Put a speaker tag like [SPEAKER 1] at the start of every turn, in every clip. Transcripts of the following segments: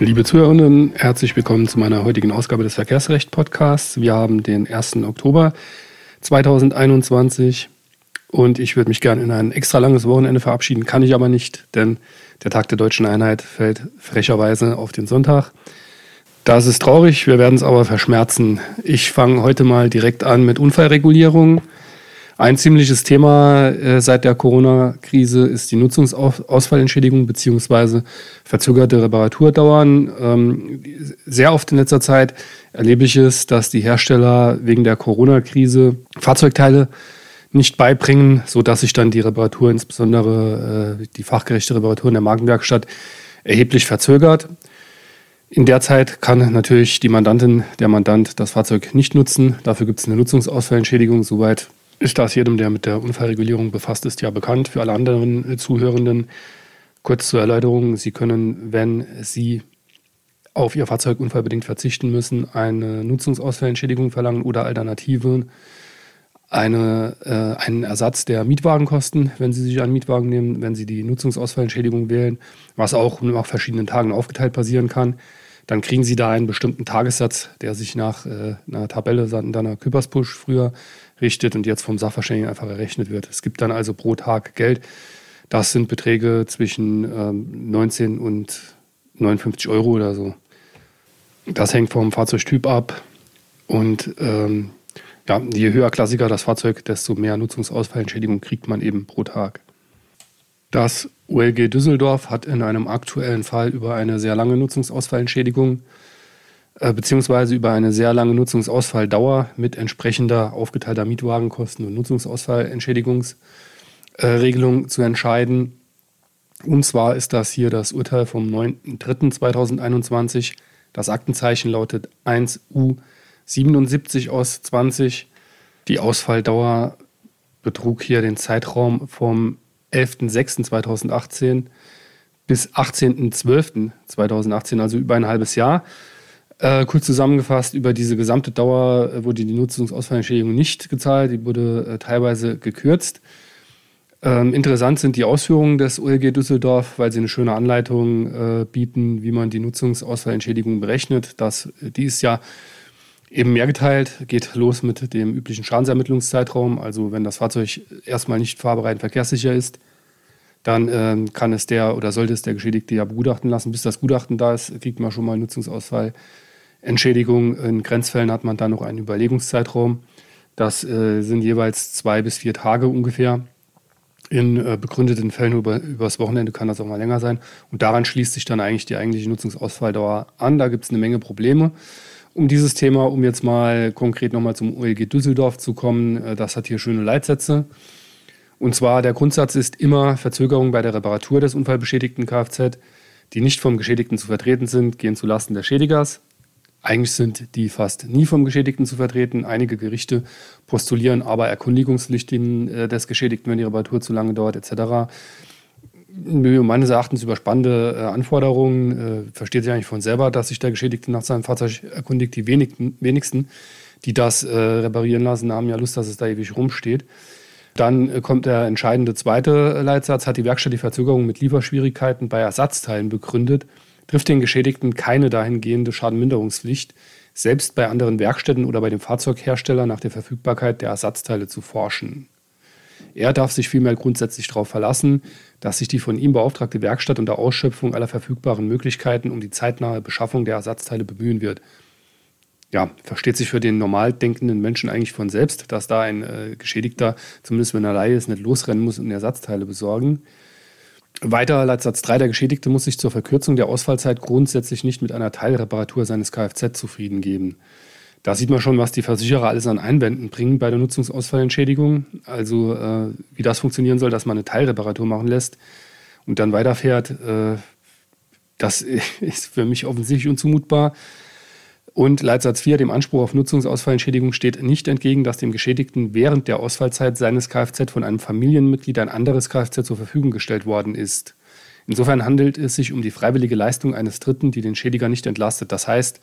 [SPEAKER 1] Liebe Zuhörerinnen, herzlich willkommen zu meiner heutigen Ausgabe des Verkehrsrecht-Podcasts. Wir haben den 1. Oktober 2021 und ich würde mich gerne in ein extra langes Wochenende verabschieden, kann ich aber nicht, denn der Tag der deutschen Einheit fällt frecherweise auf den Sonntag. Das ist traurig, wir werden es aber verschmerzen. Ich fange heute mal direkt an mit Unfallregulierung. Ein ziemliches Thema äh, seit der Corona-Krise ist die Nutzungsausfallentschädigung bzw. verzögerte Reparaturdauern. Ähm, sehr oft in letzter Zeit erlebe ich es, dass die Hersteller wegen der Corona-Krise Fahrzeugteile nicht beibringen, sodass sich dann die Reparatur, insbesondere äh, die fachgerechte Reparatur in der Markenwerkstatt, erheblich verzögert. In der Zeit kann natürlich die Mandantin, der Mandant das Fahrzeug nicht nutzen. Dafür gibt es eine Nutzungsausfallentschädigung. Soweit ist das jedem, der mit der Unfallregulierung befasst ist, ja bekannt. Für alle anderen äh, Zuhörenden kurz zur Erläuterung. Sie können, wenn Sie auf Ihr Fahrzeug unfallbedingt verzichten müssen, eine Nutzungsausfallentschädigung verlangen oder Alternativen eine, äh, einen Ersatz der Mietwagenkosten, wenn Sie sich einen Mietwagen nehmen, wenn Sie die Nutzungsausfallentschädigung wählen, was auch nach verschiedenen Tagen aufgeteilt passieren kann. Dann kriegen Sie da einen bestimmten Tagessatz, der sich nach äh, einer Tabelle, einer Küpperspush früher richtet und jetzt vom Sachverständigen einfach errechnet wird. Es gibt dann also pro Tag Geld. Das sind Beträge zwischen ähm, 19 und 59 Euro oder so. Das hängt vom Fahrzeugtyp ab und ähm, ja, je höher Klassiker das Fahrzeug, desto mehr Nutzungsausfallentschädigung kriegt man eben pro Tag. Das OLG Düsseldorf hat in einem aktuellen Fall über eine sehr lange Nutzungsausfallentschädigung äh, beziehungsweise über eine sehr lange Nutzungsausfalldauer mit entsprechender aufgeteilter Mietwagenkosten und Nutzungsausfallentschädigungsregelung äh, zu entscheiden. Und zwar ist das hier das Urteil vom 9.3.2021. Das Aktenzeichen lautet 1U 77 aus 20. Die Ausfalldauer betrug hier den Zeitraum vom 11.06.2018 bis 18.12.2018, also über ein halbes Jahr. Äh, kurz zusammengefasst, über diese gesamte Dauer äh, wurde die Nutzungsausfallentschädigung nicht gezahlt, die wurde äh, teilweise gekürzt. Ähm, interessant sind die Ausführungen des OLG Düsseldorf, weil sie eine schöne Anleitung äh, bieten, wie man die Nutzungsausfallentschädigung berechnet. Das, die ist ja eben mehr geteilt, geht los mit dem üblichen Schadensermittlungszeitraum. Also wenn das Fahrzeug erstmal nicht fahrbereit und verkehrssicher ist, dann ähm, kann es der oder sollte es der Geschädigte ja begutachten lassen. Bis das Gutachten da ist, kriegt man schon mal Nutzungsausfall Entschädigung. In Grenzfällen hat man dann noch einen Überlegungszeitraum. Das äh, sind jeweils zwei bis vier Tage ungefähr. In äh, begründeten Fällen über, übers Wochenende kann das auch mal länger sein. Und daran schließt sich dann eigentlich die eigentliche Nutzungsausfalldauer an. Da gibt es eine Menge Probleme um dieses Thema, um jetzt mal konkret nochmal zum OLG Düsseldorf zu kommen. Äh, das hat hier schöne Leitsätze. Und zwar der Grundsatz ist immer Verzögerung bei der Reparatur des unfallbeschädigten Kfz, die nicht vom Geschädigten zu vertreten sind, gehen zulasten des Schädigers. Eigentlich sind die fast nie vom Geschädigten zu vertreten. Einige Gerichte postulieren aber Erkundigungspflichten äh, des Geschädigten, wenn die Reparatur zu lange dauert, etc. Meines Erachtens überspannende äh, Anforderungen. Äh, versteht sich eigentlich von selber, dass sich der Geschädigte nach seinem Fahrzeug erkundigt. Die wenigsten, die das reparieren lassen, haben ja Lust, dass es da ewig rumsteht. Dann kommt der entscheidende zweite Leitsatz, hat die Werkstatt die Verzögerung mit Lieferschwierigkeiten bei Ersatzteilen begründet trifft den Geschädigten keine dahingehende Schadenminderungspflicht, selbst bei anderen Werkstätten oder bei dem Fahrzeughersteller nach der Verfügbarkeit der Ersatzteile zu forschen. Er darf sich vielmehr grundsätzlich darauf verlassen, dass sich die von ihm beauftragte Werkstatt unter Ausschöpfung aller verfügbaren Möglichkeiten um die zeitnahe Beschaffung der Ersatzteile bemühen wird. Ja, versteht sich für den normal denkenden Menschen eigentlich von selbst, dass da ein äh, Geschädigter, zumindest wenn er Laie ist, nicht losrennen muss und Ersatzteile besorgen. Weiter Leitsatz 3, der Geschädigte muss sich zur Verkürzung der Ausfallzeit grundsätzlich nicht mit einer Teilreparatur seines Kfz zufrieden geben. Da sieht man schon, was die Versicherer alles an Einwänden bringen bei der Nutzungsausfallentschädigung. Also äh, wie das funktionieren soll, dass man eine Teilreparatur machen lässt und dann weiterfährt, äh, das ist für mich offensichtlich unzumutbar. Und Leitsatz 4, dem Anspruch auf Nutzungsausfallentschädigung steht nicht entgegen, dass dem Geschädigten während der Ausfallzeit seines Kfz von einem Familienmitglied ein anderes Kfz zur Verfügung gestellt worden ist. Insofern handelt es sich um die freiwillige Leistung eines Dritten, die den Schädiger nicht entlastet. Das heißt,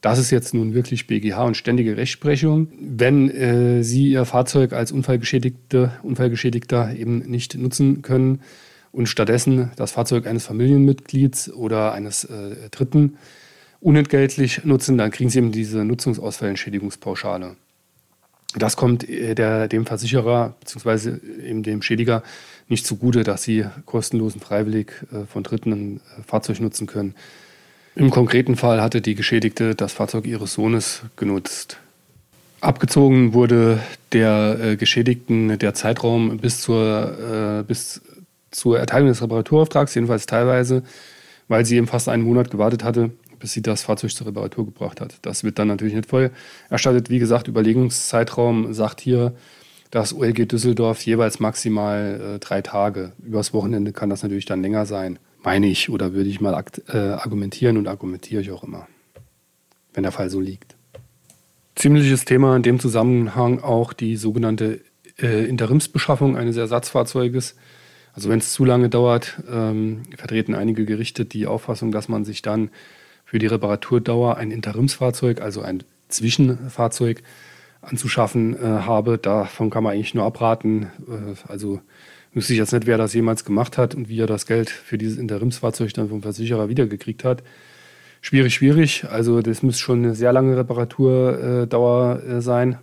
[SPEAKER 1] das ist jetzt nun wirklich BGH und ständige Rechtsprechung. Wenn äh, Sie Ihr Fahrzeug als Unfallgeschädigte, Unfallgeschädigter eben nicht nutzen können und stattdessen das Fahrzeug eines Familienmitglieds oder eines äh, Dritten unentgeltlich nutzen, dann kriegen sie eben diese Nutzungsausfallentschädigungspauschale. Das kommt äh, der, dem Versicherer bzw. eben dem Schädiger nicht zugute, dass sie kostenlos und freiwillig äh, von Dritten ein äh, Fahrzeug nutzen können. Im konkreten Fall hatte die Geschädigte das Fahrzeug ihres Sohnes genutzt. Abgezogen wurde der Geschädigten der Zeitraum bis zur, bis zur Erteilung des Reparaturauftrags, jedenfalls teilweise, weil sie eben fast einen Monat gewartet hatte, bis sie das Fahrzeug zur Reparatur gebracht hat. Das wird dann natürlich nicht voll erstattet. Wie gesagt, Überlegungszeitraum sagt hier das OLG Düsseldorf jeweils maximal äh, drei Tage. Übers Wochenende kann das natürlich dann länger sein, meine ich, oder würde ich mal äh, argumentieren und argumentiere ich auch immer, wenn der Fall so liegt. Ziemliches Thema in dem Zusammenhang auch die sogenannte äh, Interimsbeschaffung eines Ersatzfahrzeuges. Also wenn es zu lange dauert, ähm, vertreten einige Gerichte die Auffassung, dass man sich dann für die Reparaturdauer ein Interimsfahrzeug, also ein Zwischenfahrzeug anzuschaffen äh, habe. Davon kann man eigentlich nur abraten. Äh, also wüsste ich jetzt nicht, wer das jemals gemacht hat und wie er das Geld für dieses Interimsfahrzeug dann vom Versicherer wiedergekriegt hat. Schwierig, schwierig. Also das muss schon eine sehr lange Reparaturdauer äh, sein,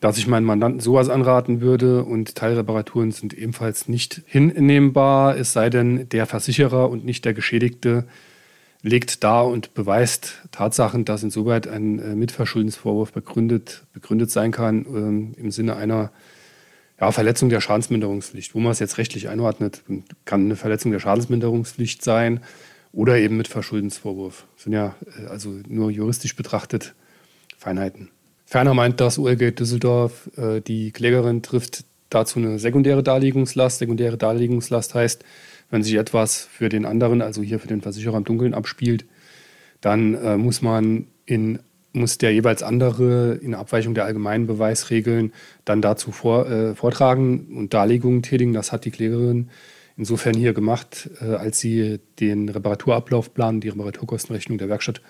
[SPEAKER 1] dass ich meinen Mandanten sowas anraten würde. Und Teilreparaturen sind ebenfalls nicht hinnehmbar, es sei denn, der Versicherer und nicht der Geschädigte legt dar und beweist Tatsachen, dass insoweit ein äh, Mitverschuldensvorwurf begründet, begründet sein kann ähm, im Sinne einer ja, Verletzung der Schadensminderungspflicht. Wo man es jetzt rechtlich einordnet, kann eine Verletzung der Schadensminderungspflicht sein oder eben Mitverschuldensvorwurf. Das sind ja äh, also nur juristisch betrachtet Feinheiten. Ferner meint das OLG Düsseldorf, äh, die Klägerin trifft dazu eine sekundäre Darlegungslast. Sekundäre Darlegungslast heißt, wenn sich etwas für den anderen, also hier für den Versicherer im Dunkeln abspielt, dann äh, muss man in muss der jeweils andere in Abweichung der allgemeinen Beweisregeln dann dazu vor, äh, vortragen und Darlegungen tätigen. Das hat die Klägerin insofern hier gemacht, äh, als sie den Reparaturablaufplan, die Reparaturkostenrechnung der Werkstatt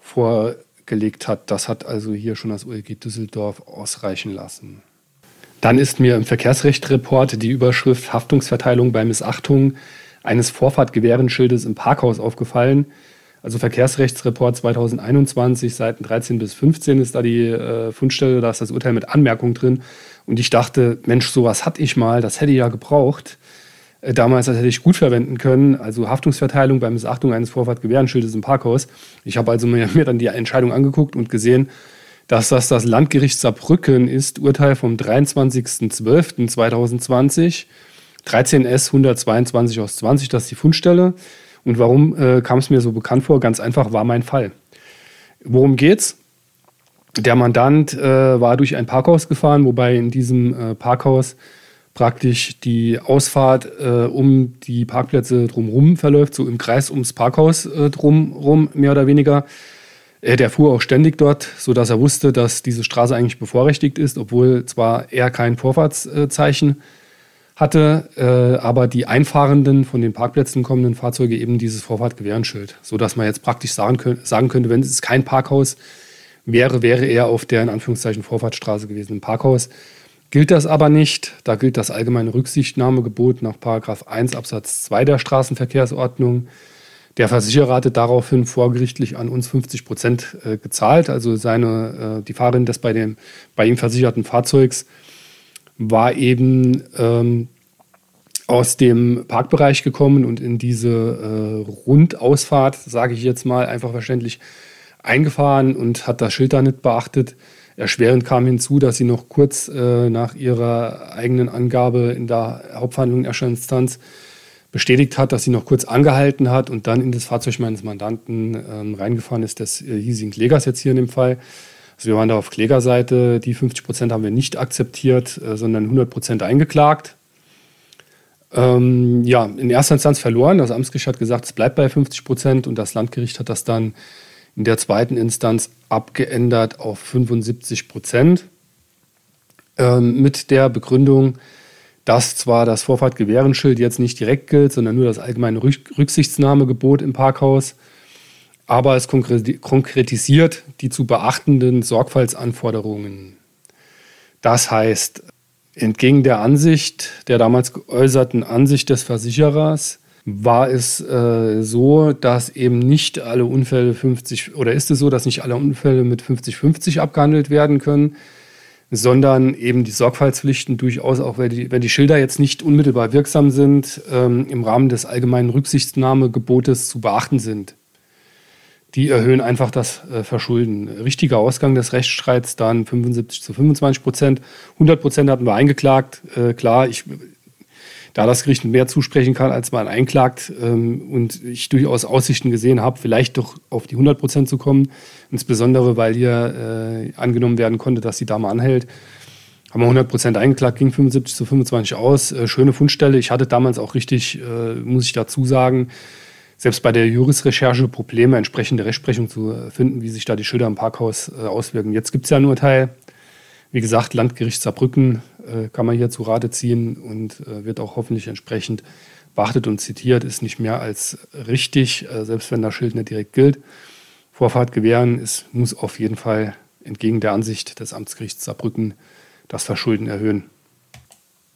[SPEAKER 1] vorgelegt hat. Das hat also hier schon das OLG Düsseldorf ausreichen lassen. Dann ist mir im Verkehrsrechtreport die Überschrift Haftungsverteilung bei Missachtung eines Vorfahrtgewährenschildes im Parkhaus aufgefallen. Also Verkehrsrechtsreport 2021, Seiten 13 bis 15 ist da die äh, Fundstelle, da ist das Urteil mit Anmerkung drin. Und ich dachte, Mensch, sowas hatte ich mal, das hätte ich ja gebraucht. Äh, damals das hätte ich gut verwenden können. Also Haftungsverteilung bei Missachtung eines Vorfahrtgewährenschildes im Parkhaus. Ich habe also mir, mir dann die Entscheidung angeguckt und gesehen, dass das das Landgericht Saarbrücken ist, Urteil vom 23.12.2020, 13S 122 aus 20, das ist die Fundstelle. Und warum äh, kam es mir so bekannt vor? Ganz einfach war mein Fall. Worum geht's? Der Mandant äh, war durch ein Parkhaus gefahren, wobei in diesem äh, Parkhaus praktisch die Ausfahrt äh, um die Parkplätze drumherum verläuft, so im Kreis ums Parkhaus äh, drumherum, mehr oder weniger. Äh, der fuhr auch ständig dort, sodass er wusste, dass diese Straße eigentlich bevorrechtigt ist, obwohl zwar er kein Vorfahrtszeichen hatte, äh, aber die einfahrenden von den Parkplätzen kommenden Fahrzeuge eben dieses Vorfahrtgewährenschild, sodass man jetzt praktisch sagen, könnt, sagen könnte, wenn es kein Parkhaus wäre, wäre er auf der in Anführungszeichen Vorfahrtstraße gewesen. Im Parkhaus gilt das aber nicht. Da gilt das allgemeine Rücksichtnahmegebot nach 1 Absatz 2 der Straßenverkehrsordnung. Der Versicherer hatte daraufhin vorgerichtlich an uns 50 Prozent äh, gezahlt. Also seine, äh, die Fahrerin des bei, dem, bei ihm versicherten Fahrzeugs war eben ähm, aus dem Parkbereich gekommen und in diese äh, Rundausfahrt, sage ich jetzt mal einfach verständlich, eingefahren und hat das Schild da nicht beachtet. Erschwerend kam hinzu, dass sie noch kurz äh, nach ihrer eigenen Angabe in der Hauptverhandlung in erster Instanz bestätigt hat, dass sie noch kurz angehalten hat und dann in das Fahrzeug meines Mandanten ähm, reingefahren ist, des äh, hiesigen Klägers jetzt hier in dem Fall. Also wir waren da auf Klägerseite, die 50 Prozent haben wir nicht akzeptiert, äh, sondern 100 Prozent eingeklagt. Ähm, ja, in erster Instanz verloren. Das Amtsgericht hat gesagt, es bleibt bei 50 Prozent und das Landgericht hat das dann in der zweiten Instanz abgeändert auf 75 Prozent ähm, mit der Begründung, dass zwar das Vorfahrtgewährenschild jetzt nicht direkt gilt, sondern nur das allgemeine Rücksichtnahmegebot im Parkhaus, aber es konkretisiert die zu beachtenden Sorgfaltsanforderungen. Das heißt, Entgegen der Ansicht, der damals geäußerten Ansicht des Versicherers, war es äh, so, dass eben nicht alle Unfälle 50 oder ist es so, dass nicht alle Unfälle mit 50-50 abgehandelt werden können, sondern eben die Sorgfaltspflichten durchaus auch, wenn die, wenn die Schilder jetzt nicht unmittelbar wirksam sind, ähm, im Rahmen des allgemeinen Rücksichtnahmegebotes zu beachten sind. Die erhöhen einfach das äh, Verschulden. Richtiger Ausgang des Rechtsstreits dann 75 zu 25 Prozent. 100 Prozent hatten wir eingeklagt. Äh, klar, ich da das Gericht mehr zusprechen kann, als man einklagt ähm, und ich durchaus Aussichten gesehen habe, vielleicht doch auf die 100 Prozent zu kommen, insbesondere weil hier äh, angenommen werden konnte, dass die Dame anhält, haben wir 100 Prozent eingeklagt, ging 75 zu 25 aus. Äh, schöne Fundstelle. Ich hatte damals auch richtig, äh, muss ich dazu sagen, selbst bei der Jurisrecherche Probleme, entsprechende Rechtsprechung zu finden, wie sich da die Schilder im Parkhaus äh, auswirken. Jetzt gibt es ja ein Urteil, wie gesagt, Landgericht Saarbrücken äh, kann man hier zu Rate ziehen und äh, wird auch hoffentlich entsprechend beachtet und zitiert, ist nicht mehr als richtig, äh, selbst wenn das Schild nicht direkt gilt. Vorfahrt gewähren, es muss auf jeden Fall entgegen der Ansicht des Amtsgerichts Saarbrücken das Verschulden erhöhen.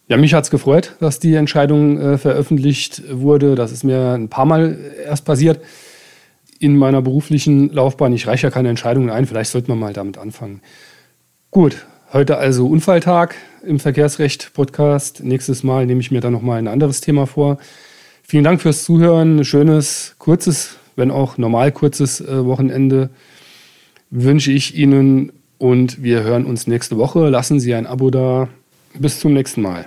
[SPEAKER 1] Ja, mich hat es gefreut, dass die Entscheidung äh, veröffentlicht wurde. Das ist mir ein paar Mal erst passiert in meiner beruflichen Laufbahn. Ich reiche ja keine Entscheidungen ein, vielleicht sollte man mal damit anfangen. Gut, Heute also Unfalltag im Verkehrsrecht-Podcast. Nächstes Mal nehme ich mir dann nochmal ein anderes Thema vor. Vielen Dank fürs Zuhören. Ein schönes, kurzes, wenn auch normal kurzes äh, Wochenende wünsche ich Ihnen und wir hören uns nächste Woche. Lassen Sie ein Abo da. Bis zum nächsten Mal.